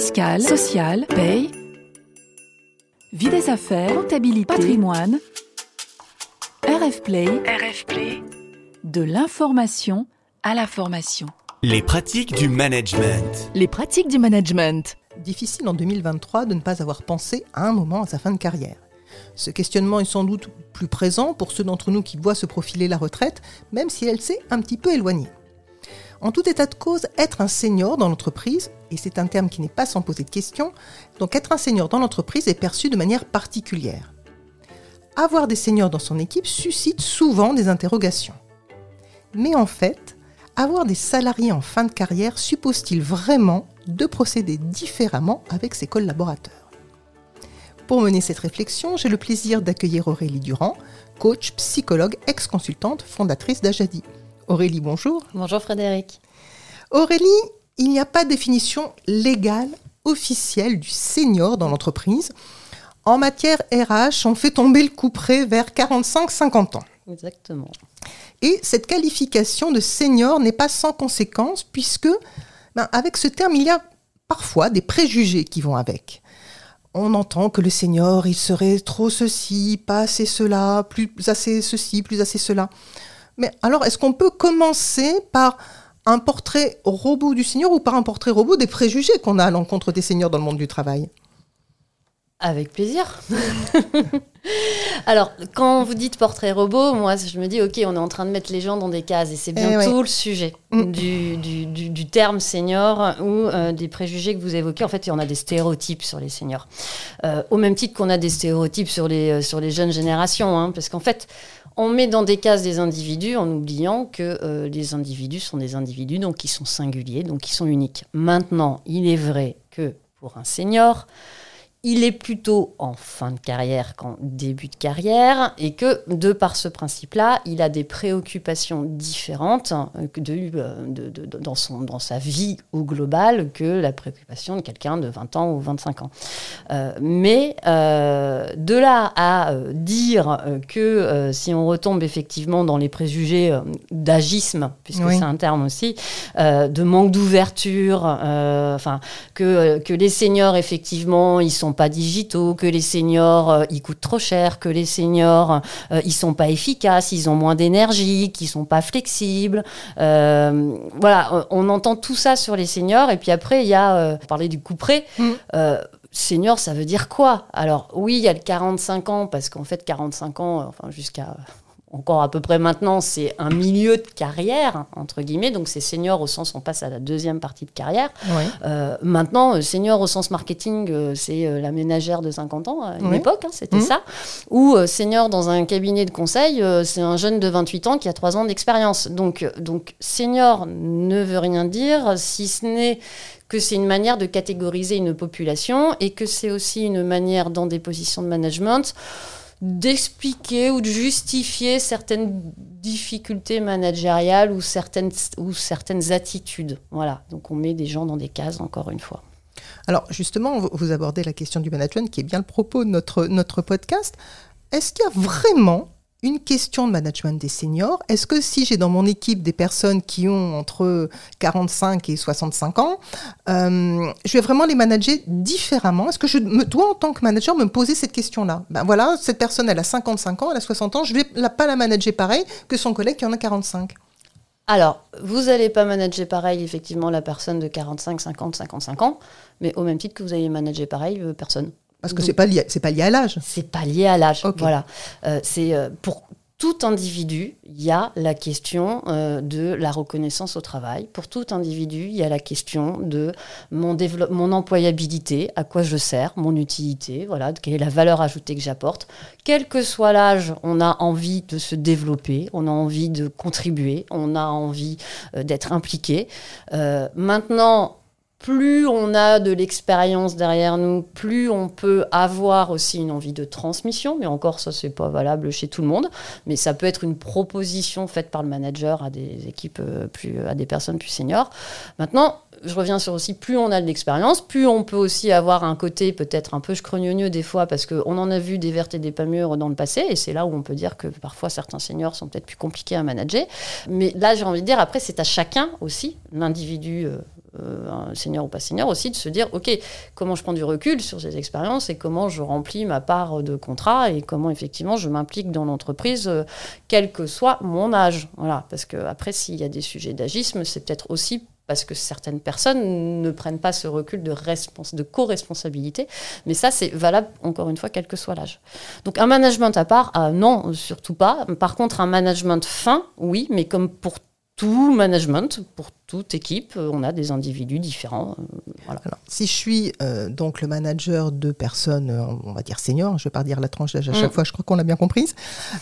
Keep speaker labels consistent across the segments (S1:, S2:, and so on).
S1: fiscale, sociale, paye, vie des affaires, comptabilité, patrimoine, RF Play,
S2: RF Play,
S1: de l'information à la formation.
S3: Les pratiques du management.
S1: Les pratiques du management.
S4: Difficile en 2023 de ne pas avoir pensé à un moment à sa fin de carrière. Ce questionnement est sans doute plus présent pour ceux d'entre nous qui voient se profiler la retraite, même si elle s'est un petit peu éloignée. En tout état de cause, être un senior dans l'entreprise, et c'est un terme qui n'est pas sans poser de questions, donc être un senior dans l'entreprise est perçu de manière particulière. Avoir des seniors dans son équipe suscite souvent des interrogations. Mais en fait, avoir des salariés en fin de carrière suppose-t-il vraiment de procéder différemment avec ses collaborateurs? Pour mener cette réflexion, j'ai le plaisir d'accueillir Aurélie Durand, coach, psychologue, ex-consultante, fondatrice d'Ajadi. Aurélie, bonjour.
S5: Bonjour Frédéric.
S4: Aurélie, il n'y a pas de définition légale officielle du senior dans l'entreprise. En matière RH, on fait tomber le coup près vers 45-50 ans.
S5: Exactement.
S4: Et cette qualification de senior n'est pas sans conséquence puisque, ben, avec ce terme, il y a parfois des préjugés qui vont avec. On entend que le senior, il serait trop ceci, pas assez cela, plus assez ceci, plus assez cela. Mais alors, est-ce qu'on peut commencer par un portrait robot du seigneur ou par un portrait robot des préjugés qu'on a à l'encontre des seigneurs dans le monde du travail?
S5: Avec plaisir. Alors, quand vous dites portrait robot, moi, je me dis, OK, on est en train de mettre les gens dans des cases, et c'est bien
S4: Eh
S5: tout
S4: ouais.
S5: le sujet
S4: Mm.
S5: du, du- du- du terme senior ou euh, des préjugés que vous évoquez. En fait, en a des stéréotypes sur les seniors. Euh, au même titre qu'on a des stéréotypes sur les, euh, sur les jeunes générations, hein, parce qu'en fait, on met dans des cases des individus en oubliant que euh, les individus sont des individus, donc qui sont singuliers, donc qui sont uniques. Maintenant, il est vrai que pour un senior, il est plutôt en fin de carrière qu'en début de carrière et que, de par ce principe-là, il a des préoccupations différentes euh, de, euh, de- de- de- dans, son, dans sa vie au global que la préoccupation de quelqu'un de 20 ans ou 25 ans. Euh, mais euh, de là à dire que euh, si on retombe effectivement dans les préjugés d'agisme, puisque
S4: Oui.
S5: c'est un terme aussi, de manque d'ouverture, enfin que, que les seniors, effectivement, ils sont pas digitaux, que les seniors, euh, ils coûtent trop cher, que les seniors, euh, ils sont pas efficaces, ils ont moins d'énergie, qu'ils sont pas flexibles. Euh, voilà, on, entend tout ça sur les seniors. Et puis après, il y a, euh, parler du coup près.
S4: Mm.
S5: Senior, ça veut dire quoi? Alors oui, il y a le 45 ans, parce qu'en fait, 45 ans, enfin jusqu'à encore à peu près maintenant, c'est un milieu de carrière, entre guillemets. Donc c'est senior au sens, on passe à la deuxième partie de carrière.
S4: Oui.
S5: Euh, maintenant, euh, senior au sens marketing, euh, c'est la ménagère de 50 ans à une
S4: Oui.
S5: époque, hein, c'était
S4: Mhm.
S5: ça. Ou senior dans un cabinet de conseil, c'est un jeune de 28 ans qui a 3 ans d'expérience. Donc, donc senior ne veut rien dire, si ce n'est que c'est une manière de catégoriser une population et que c'est aussi une manière dans des positions de management d'expliquer ou de justifier certaines difficultés managériales ou certaines, ou certaines attitudes. Voilà, donc on met des gens dans des cases, encore une fois.
S4: Alors justement, vous- abordez la question du management, qui est bien le propos de notre, notre podcast. Est-ce qu'il y a vraiment une question de management des seniors Est-ce que si j'ai dans mon équipe des personnes qui ont entre 45 et 65 ans, euh, je vais vraiment les manager différemment? Est-ce que je me, dois, en tant que manager, me poser cette question-là? Ben voilà, cette personne, elle a 55 ans, elle a 60 ans, je ne vais la- pas la manager pareil que son collègue qui en a 45.
S5: Alors, vous n'allez pas manager pareil, effectivement, la personne de 45, 50, 55 ans, mais au même titre que vous allez manager pareil, euh, personne.
S4: Parce que c'est pas lié, c'est pas lié à l'âge.
S5: C'est pas lié à l'âge. Voilà. Euh, c'est euh, pour tout individu, il y a la question euh, de la reconnaissance au travail. Pour tout individu, il y a la question de mon, mon employabilité, à quoi je sers, mon utilité, voilà, quelle est la valeur ajoutée que j'apporte. Quel que soit l'âge, on a envie de se développer, on a envie de contribuer, on a envie d'être impliqué. Maintenant, plus on a de l'expérience derrière nous, plus on peut avoir aussi une envie de transmission. Mais encore, ça, c'est pas valable chez tout le monde. Mais ça peut être une proposition faite par le manager à des équipes euh, plus, à des personnes plus seniors. Maintenant, je reviens sur aussi, plus on a de l'expérience, plus on peut aussi avoir un côté peut-être un peu scrogneux des fois, parce qu'on en a vu des vertes et des pas mûres dans le passé, et c'est là où on peut dire que parfois certains seniors sont peut-être plus compliqués à manager. Mais là, j'ai envie de dire, après, c'est à chacun aussi, l'individu euh, un senior ou pas senior aussi, de se dire, OK, comment je prends du recul sur ces expériences et comment je remplis ma part de contrat et comment effectivement je m'implique dans l'entreprise, euh, quel que soit mon âge. Voilà, parce que après, s'il y a des sujets d'agisme, c'est peut-être aussi parce que certaines personnes ne prennent pas ce recul de, de co-responsabilité. Mais ça, c'est valable, encore une fois, quel que soit l'âge. Donc un management à part, ah, non, surtout pas. Par contre, un management fin, oui, mais comme pour tout management, pour toute équipe, euh, on a des individus différents. Euh,
S4: si je suis euh, donc le manager de personnes, on va dire seniors, je ne vais pas dire la tranche d'âge à chaque mm. fois, je crois qu'on l'a bien comprise.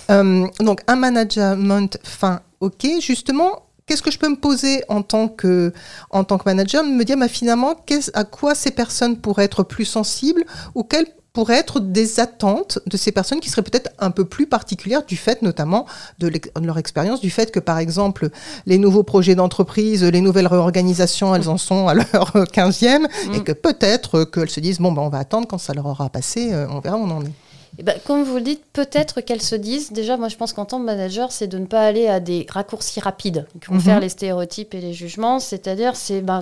S4: donc un management fin, ok, justement, qu'est-ce que je peux me poser en tant que, en tant que manager Me dire, bah, finalement, à quoi ces personnes pourraient être plus sensibles ou quelles pourraient être des attentes de ces personnes qui seraient peut-être un peu plus particulières du fait notamment de, leur expérience, du fait que par exemple les nouveaux projets d'entreprise, les nouvelles réorganisations, elles en sont à leur 15e et mm. que peut-être qu'elles se disent bon ben on va attendre quand ça leur aura passé, euh, on verra où on en est.
S5: Eh ben, comme vous le dites, peut-être qu'elles se disent. Déjà, moi, je pense qu'en tant que manager, c'est de ne pas aller à des raccourcis rapides qui vont mhm. faire les stéréotypes et les jugements. C'est-à-dire, c'est ben,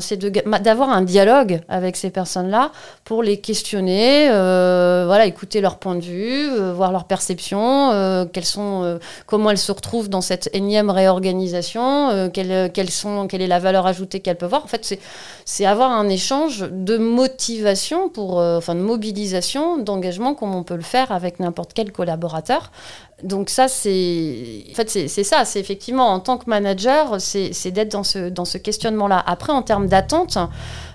S5: d'avoir un dialogue avec ces personnes-là pour les questionner, euh, voilà, écouter leur point de vue, euh, voir leur perception, euh, sont, comment elles se retrouvent dans cette énième réorganisation, quelles, sont, quelle est la valeur ajoutée qu'elles peuvent avoir. En fait, c'est avoir un échange de motivation, pour, enfin, de mobilisation, d'engagement, comme on peut le faire avec n'importe quel collaborateur. Donc ça, c'est en fait, c'est ça, c'est effectivement en tant que manager, c'est d'être dans ce, dans ce questionnement-là. Après, en termes d'attente,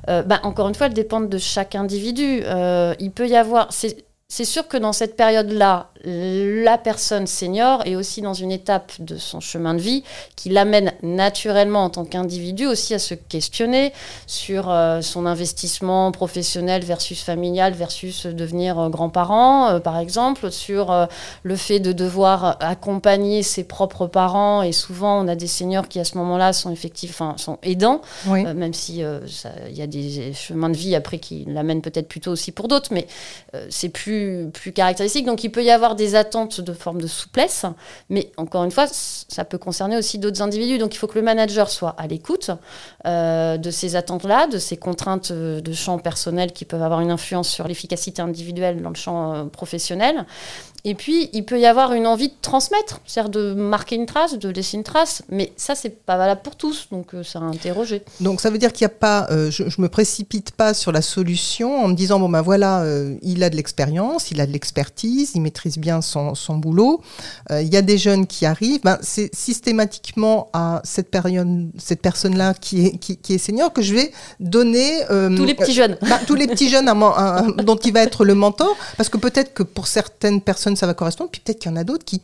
S5: euh, bah, encore une fois, elles dépendent de chaque individu. Euh, il peut y avoir... C'est sûr que dans cette période-là, la personne senior est aussi dans une étape de son chemin de vie qui l'amène naturellement en tant qu'individu aussi à se questionner sur euh, son investissement professionnel versus familial versus devenir euh, grand-parent, euh, par exemple, sur le fait de devoir accompagner ses propres parents. Et souvent, on a des seniors qui, à ce moment-là, sont effectivement sont aidants, même si il y a des chemins de vie après qui l'amènent peut-être plutôt aussi pour d'autres, mais c'est plus, plus caractéristique. Donc, il peut y avoir des attentes de forme de souplesse, mais encore une fois, ça peut concerner aussi d'autres individus. Donc il faut que le manager soit à l'écoute euh, de ces attentes-là, de ces contraintes euh, de champ personnel qui peuvent avoir une influence sur l'efficacité individuelle dans le champ euh, professionnel, et puis, il peut y avoir une envie de transmettre, c'est-à-dire de marquer une trace, de laisser une trace, mais ça, c'est pas valable pour tous, donc euh, ça a interrogé.
S4: Donc, ça veut dire qu'il n'y a pas, euh, je, ne me précipite pas sur la solution en me disant, bon ben voilà, euh, il a de l'expérience, il a de l'expertise, il maîtrise bien son, son boulot, il y a des jeunes qui arrivent, ben, c'est systématiquement à cette, période, cette personne-là qui est, qui, est senior que je vais donner...
S5: tous les petits jeunes.
S4: Ben, tous les petits jeunes dont il va être le mentor, parce que peut-être que pour certaines personnes, ça va correspondre. Puis peut-être qu'il y en a d'autres qui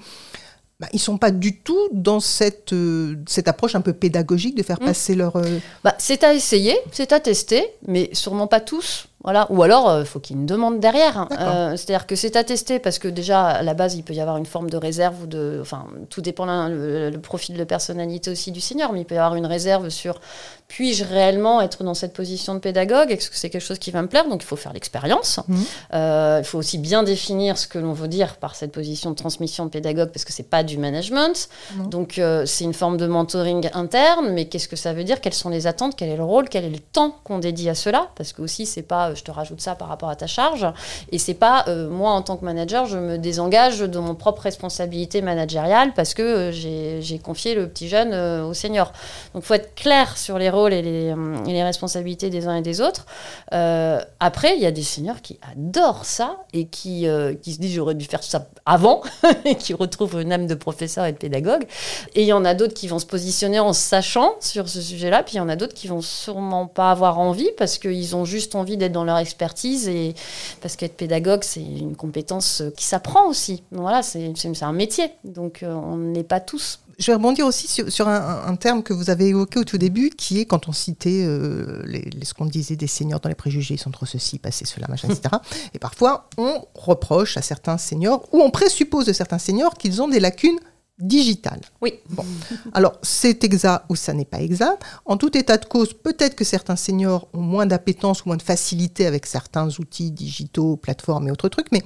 S4: bah, ils sont pas du tout dans cette, euh, cette approche un peu pédagogique de faire mm. passer leur... Euh,
S5: bah, c'est à essayer, c'est à tester, mais sûrement pas tous. Voilà. Ou alors, il euh, faut qu'il y ait une demande derrière. C'est-à-dire que c'est à tester parce que déjà, à la base, il peut y avoir une forme de réserve ou de... Enfin, tout dépend le, le, profil de personnalité aussi du senior, mais il peut y avoir une réserve sur puis-je réellement être dans cette position de pédagogue? Est-ce que c'est quelque chose qui va me plaire? Donc il faut faire l'expérience. Mmh. Euh, il faut aussi bien définir ce que l'on veut dire par cette position de transmission de pédagogue, parce que c'est pas du management. Mmh. Donc euh, c'est une forme de mentoring interne, mais qu'est-ce que ça veut dire? Quelles sont les attentes? Quel est le rôle? Quel est le temps qu'on dédie à cela? Parce que aussi c'est pas euh, je te rajoute ça par rapport à ta charge, et c'est pas moi en tant que manager je me désengage de mon propre responsabilité managériale parce que j'ai confié le petit jeune au senior. Donc il faut être clair sur les et les, euh, responsabilités des uns et des autres. Euh, après, il y a des seniors qui adorent ça et qui, euh, qui se disent j'aurais dû faire ça avant et qui retrouvent une âme de professeur et de pédagogue. Et il y en a d'autres qui vont se positionner en sachant sur ce sujet-là, puis il y en a d'autres qui vont sûrement pas avoir envie parce qu'ils ont juste envie d'être dans leur expertise et parce qu'être pédagogue, c'est une compétence qui s'apprend aussi. Voilà, c'est un métier, donc on n'est pas tous
S4: je vais rebondir aussi sur, un, terme que vous avez évoqué au tout début, qui est quand on citait euh, les, ce qu'on disait des seniors dans les préjugés, ils sont trop ceci, passé cela, machin, etc. Et parfois, on reproche à certains seniors, ou on présuppose de certains seniors qu'ils ont des lacunes digitales.
S5: Oui.
S4: Bon. Alors, c'est exact ou ça n'est pas exact. En tout état de cause, peut-être que certains seniors ont moins d'appétence ou moins de facilité avec certains outils digitaux, plateformes et autres trucs, mais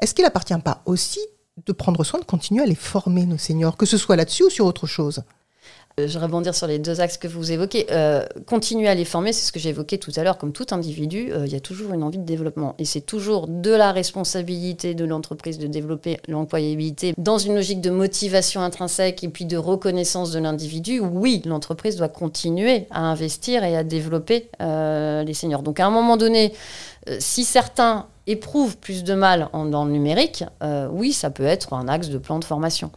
S4: est-ce qu'il appartient pas aussi de prendre soin de continuer à les former, nos seniors, que ce soit là-dessus ou sur autre chose
S5: Euh, je rebondir sur les deux axes que vous évoquez. Euh, continuer à les former, c'est ce que évoqué tout à l'heure. Comme tout individu, euh, il y a toujours une envie de développement. Et c'est toujours de la responsabilité de l'entreprise de développer l'employabilité dans une logique de motivation intrinsèque et puis de reconnaissance de l'individu. Oui, l'entreprise doit continuer à investir et à développer les seniors. Donc à un moment donné, si certains éprouvent plus de mal en, dans le numérique, euh, oui, ça peut être un axe de plan de formation.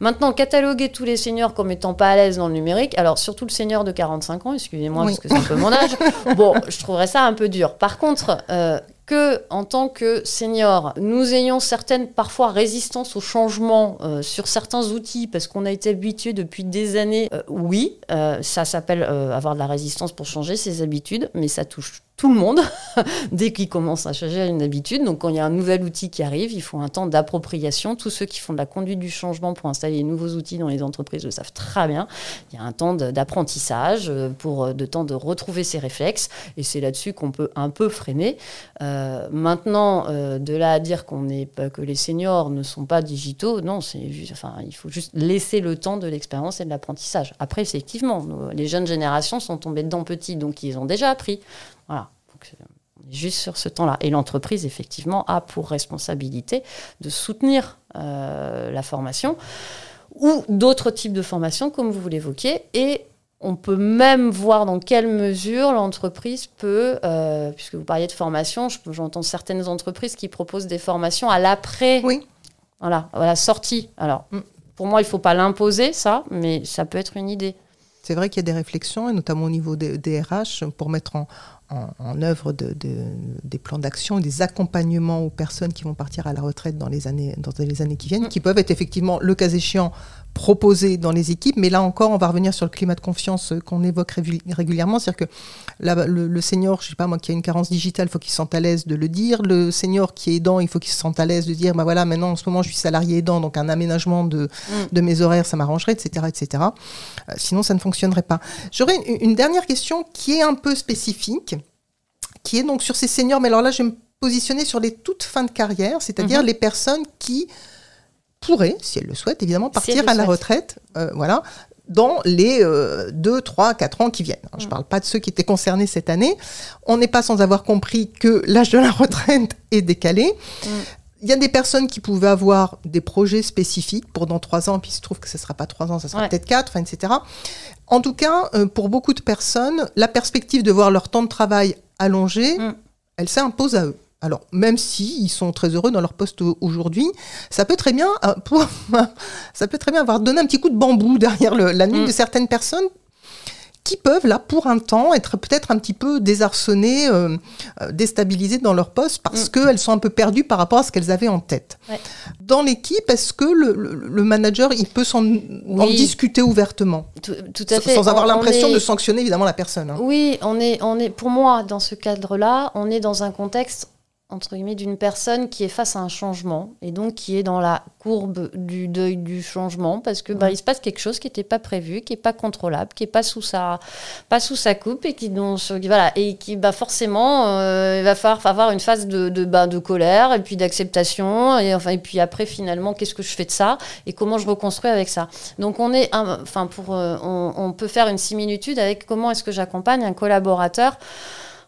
S5: Maintenant, cataloguer tous les seniors comme étant pas à l'aise dans le numérique, alors surtout le senior de 45 ans, excusez-moi parce que c'est un peu mon âge, bon, je trouverais ça un peu dur. Par contre, euh, que en tant que senior, nous ayons certaines parfois résistances au changement euh, sur certains outils parce qu'on a été habitué depuis des années, oui, ça s'appelle avoir de la résistance pour changer ses habitudes, mais ça touche tout le monde dès qu'il commence à changer une habitude. Donc quand il y a un nouvel outil qui arrive, il faut un temps d'appropriation. Tous ceux qui font de la conduite du changement pour installer de nouveaux outils dans les entreprises le savent très bien. Il y a un temps d'apprentissage, euh, pour euh, de temps de retrouver ses réflexes, et c'est là-dessus qu'on peut un peu freiner. Euh, maintenant, de là à dire qu'on que les seniors ne sont pas digitaux, non, c'est enfin, il faut juste laisser le temps de l'expérience et de l'apprentissage. Après, effectivement, les jeunes générations sont tombées dedans petits, donc ils ont déjà appris. Voilà. Euh, juste sur ce temps-là. Et l'entreprise, effectivement, a pour responsabilité de soutenir euh, la formation ou d'autres types de formation, comme vous l'évoquiez. Et on peut même voir dans quelle mesure l'entreprise peut, euh, puisque vous parliez de formation, j'entends certaines entreprises qui proposent des formations à l'après.
S4: Oui.
S5: Voilà, à la sortie. Alors, mm. pour moi, il ne faut pas l'imposer, ça, mais ça peut être une idée.
S4: C'est vrai qu'il y a des réflexions, et notamment au niveau des, des RH, pour mettre en, en, œuvre de, des plans d'action, des accompagnements aux personnes qui vont partir à la retraite dans les années, dans les années qui viennent, mm. qui peuvent être effectivement, le cas échéant, proposés dans les équipes. Mais là encore, on va revenir sur le climat de confiance qu'on évoque régulièrement. C'est-à-dire que le, senior, je sais pas moi, qui a une carence digitale, il faut qu'il se sente à l'aise de le dire. Le senior qui est aidant, il faut qu'il se sente à l'aise de dire, bah voilà, maintenant en ce moment je suis salarié aidant, donc un aménagement de, mm. de mes horaires, ça m'arrangerait, etc., etc. Euh, sinon, ça ne fonctionnerait pas. J'aurais une, dernière question qui est un peu spécifique, qui est donc sur ces seniors. Mais alors là, je vais me positionner sur les toutes fins de carrière, c'est-à-dire mm-hmm. les personnes qui pourrait, si elle le souhaite, évidemment, partir à la retraite, euh, voilà, dans les 2, 3, 4 ans qui viennent. Je ne mm. parle pas de ceux qui étaient concernés cette année. On n'est pas sans avoir compris que l'âge de la retraite est décalé. Mm. Il y a des personnes qui pouvaient avoir des projets spécifiques pour dans 3 ans, puis il se trouve que ce ne sera pas 3 ans, ça sera peut-être 4, etc. En tout cas, euh, pour beaucoup de personnes, la perspective de voir leur temps de travail allongé, mm. elle s'impose à eux. Alors, même s'ils sont très heureux dans leur poste aujourd'hui, ça peut très bien, euh, ça peut très bien avoir donné un petit coup de bambou derrière la nuit mm. de certaines personnes qui peuvent, là, pour un temps, être peut-être un petit peu désarçonnées, euh, euh, déstabilisées dans leur poste parce mm. qu'elles sont un peu perdues par rapport à ce qu'elles avaient en tête. Dans l'équipe, est-ce que le, manager, il peut s'en en discuter ouvertement
S5: tout, à fait.
S4: Sans avoir l'impression de sanctionner, évidemment, la personne. Hein.
S5: Oui, on est, on est, pour moi, dans ce cadre-là, on est dans un contexte entre guillemets, d'une personne qui est face à un changement et donc qui est dans la courbe du deuil du changement parce que bah, il se passe quelque chose qui n'était pas prévu, qui n'est pas contrôlable, qui n'est pas sous sa pas sous sa coupe et qui donc voilà et qui bah forcément euh, il va falloir avoir une phase de de, bah, de colère et puis d'acceptation et enfin et puis après finalement qu'est-ce que je fais de ça et comment je reconstruis avec ça. Donc on est enfin pour euh, on, on peut faire une similitude avec comment est-ce que j'accompagne un collaborateur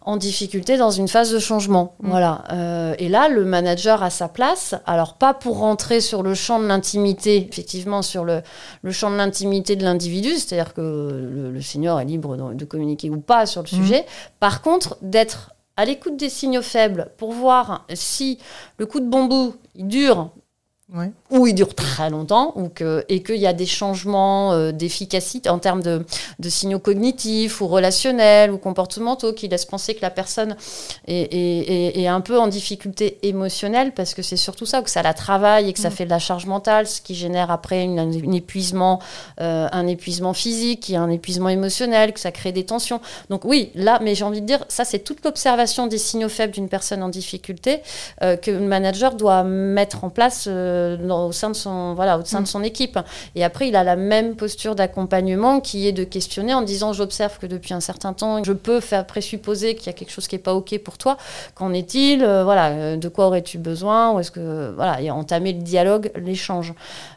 S5: en difficulté dans une phase de changement. Mm. Voilà. Euh, et là, le manager a sa place. Alors, pas pour rentrer sur le champ de l'intimité, effectivement, sur le, le champ de l'intimité de l'individu, c'est-à-dire que le, senior est libre de, communiquer ou pas sur le mm. sujet. Par contre, d'être à l'écoute des signaux faibles pour voir si le coup de bambou il dure ou il dure très longtemps, ou que, et qu'il y a des changements euh, d'efficacité en termes de, de, signaux cognitifs ou relationnels ou comportementaux qui laissent penser que la personne est, est, est un peu en difficulté émotionnelle, parce que c'est surtout ça, que ça la travaille et que ça mm. fait de la charge mentale, ce qui génère après une, épuisement, euh, un épuisement physique, un épuisement émotionnel, que ça crée des tensions. Donc oui, là, mais j'ai envie de dire, ça c'est toute l'observation des signaux faibles d'une personne en difficulté euh, que le manager doit mettre en place euh, dans- au sein de son voilà au sein
S4: Mm.
S5: de son équipe. Et après, il a la même posture d'accompagnement qui est de questionner en disant j'observe que depuis un certain temps, je peux faire présupposer qu'il y a quelque chose qui est pas ok pour toi. Qu'en est-il? Euh, Voilà, euh, de quoi aurais-tu besoin? Ou est-ce que voilà, et entamer le dialogue, l'échange.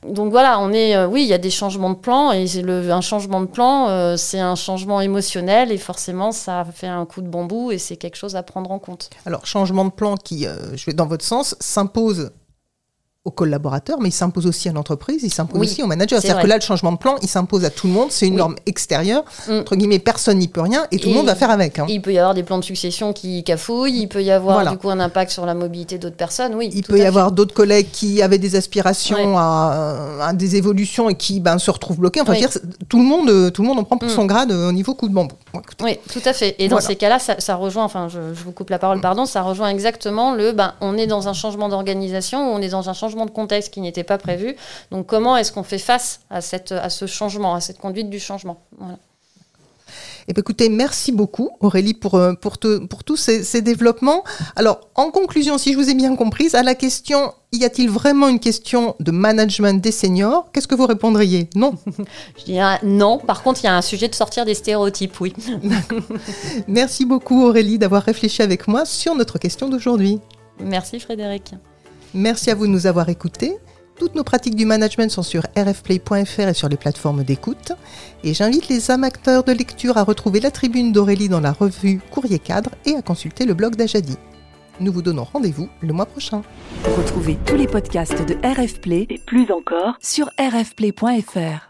S5: Donc voilà, on est euh, oui, il y a des changements de plan et le, un changement de plan, euh, c'est un changement émotionnel et forcément ça fait un coup de bambou et c'est quelque chose à prendre en compte.
S4: Alors, changement de plan qui, euh, je vais dans votre sens, s'impose aux collaborateurs, mais il s'impose aussi à l'entreprise, il s'impose
S5: Oui,
S4: aussi aux managers.
S5: c'est
S4: C'est-à-dire que là, le changement de plan, il s'impose à tout le monde, c'est une
S5: Oui.
S4: norme extérieure,
S5: Mm.
S4: entre guillemets, personne n'y peut rien, et tout
S5: Et-
S4: le monde va faire avec. hein.
S5: Il peut y avoir des plans de succession qui cafouillent, il peut y avoir
S4: Voilà.
S5: du coup un impact sur la mobilité d'autres personnes, oui.
S4: Il peut y
S5: fait.
S4: avoir d'autres collègues qui avaient des aspirations
S5: Ouais.
S4: à, à des évolutions et qui ben, se retrouvent bloqués. Enfin, dire, tout le monde, tout le monde en prend pour
S5: Mm.
S4: son grade euh, au niveau coup de bambou.
S5: Oui, tout à fait. Et dans
S4: Voilà.
S5: ces cas-là, ça, ça rejoint, enfin, je, je vous coupe la parole, pardon, ça rejoint exactement le, ben, on est dans un changement d'organisation, on est dans un changement de contexte qui n'était pas prévu. Donc, comment est-ce qu'on fait face à, cette, à ce changement, à cette conduite du changement? Voilà.
S4: Eh bien, écoutez, merci beaucoup Aurélie pour, euh, pour, te- pour tous ces, ces développements. Alors, en conclusion, si je vous ai bien comprise, à la question y a-t-il vraiment une question de management des seniors Qu'est-ce que vous répondriez? Non.
S5: Je dirais non. Par contre, il y a un sujet de sortir des stéréotypes, oui.
S4: Merci beaucoup Aurélie d'avoir réfléchi avec moi sur notre question d'aujourd'hui.
S5: Merci Frédéric.
S4: Merci à vous de nous avoir écoutés. Toutes nos pratiques du management sont sur rfplay.fr et sur les plateformes d'écoute. Et j'invite les amateurs de lecture à retrouver la tribune d'Aurélie dans la revue Courrier Cadre et à consulter le blog d'Ajadi. Nous vous donnons rendez-vous le mois prochain.
S1: Retrouvez tous les podcasts de RF Play et plus encore sur rfplay.fr.